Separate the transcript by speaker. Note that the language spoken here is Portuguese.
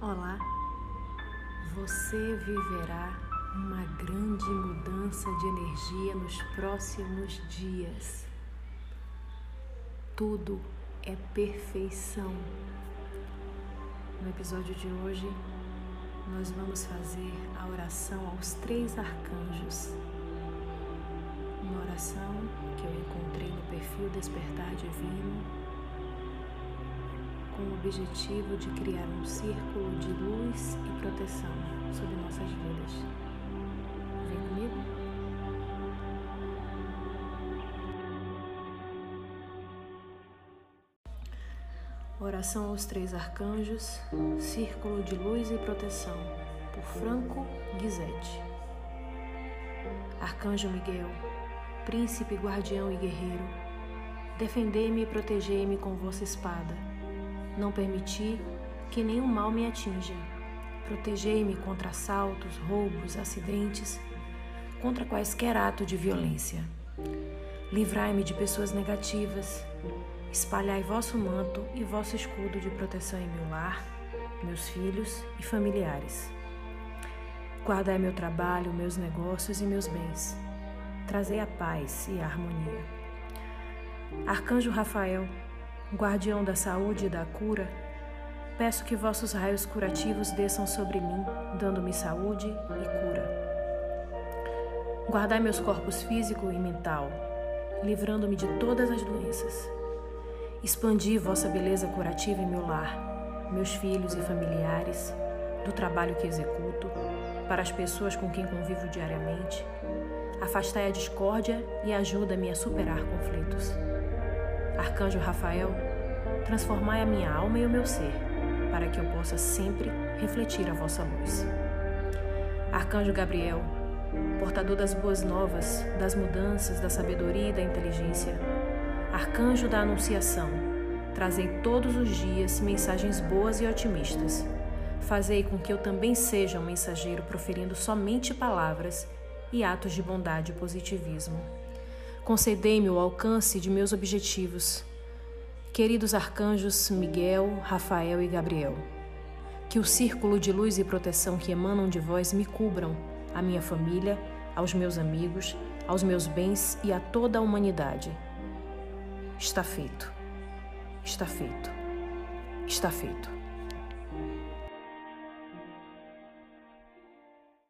Speaker 1: Olá, você viverá uma grande mudança de energia nos próximos dias. Tudo é perfeição. No episódio de hoje, nós vamos fazer a oração aos três arcanjos. Uma oração que eu encontrei no perfil Despertar Divino com o objetivo de criar um círculo de luz e proteção sobre nossas vidas. Vem comigo? Oração aos Três Arcanjos, Círculo de Luz e Proteção, por Franco Guizetti. Arcanjo Miguel, Príncipe, Guardião e Guerreiro, defendei-me e protegei-me com vossa espada não permiti que nenhum mal me atinja. Protegei-me contra assaltos, roubos, acidentes, contra quaisquer ato de violência. Livrai-me de pessoas negativas. Espalhai vosso manto e vosso escudo de proteção em meu lar, meus filhos e familiares. Guardai meu trabalho, meus negócios e meus bens. Trazei a paz e a harmonia. Arcanjo Rafael, guardião da saúde e da cura, peço que vossos raios curativos desçam sobre mim, dando-me saúde e cura. Guardai meus corpos físico e mental, livrando-me de todas as doenças. Expandi vossa beleza curativa em meu lar, meus filhos e familiares, do trabalho que executo, para as pessoas com quem convivo diariamente. Afastai a discórdia e ajuda-me a superar conflitos. Arcanjo Rafael, transformai a minha alma e o meu ser, para que eu possa sempre refletir a vossa luz. Arcanjo Gabriel, portador das boas novas, das mudanças, da sabedoria e da inteligência, arcanjo da anunciação, trazei todos os dias mensagens boas e otimistas. Fazei com que eu também seja um mensageiro proferindo somente palavras e atos de bondade e positivismo. Concedei-me o alcance de meus objetivos. Queridos arcanjos Miguel, Rafael e Gabriel, que o círculo de luz e proteção que emanam de vós me cubram, a minha família, aos meus amigos, aos meus bens e a toda a humanidade. Está feito. Está feito. Está feito.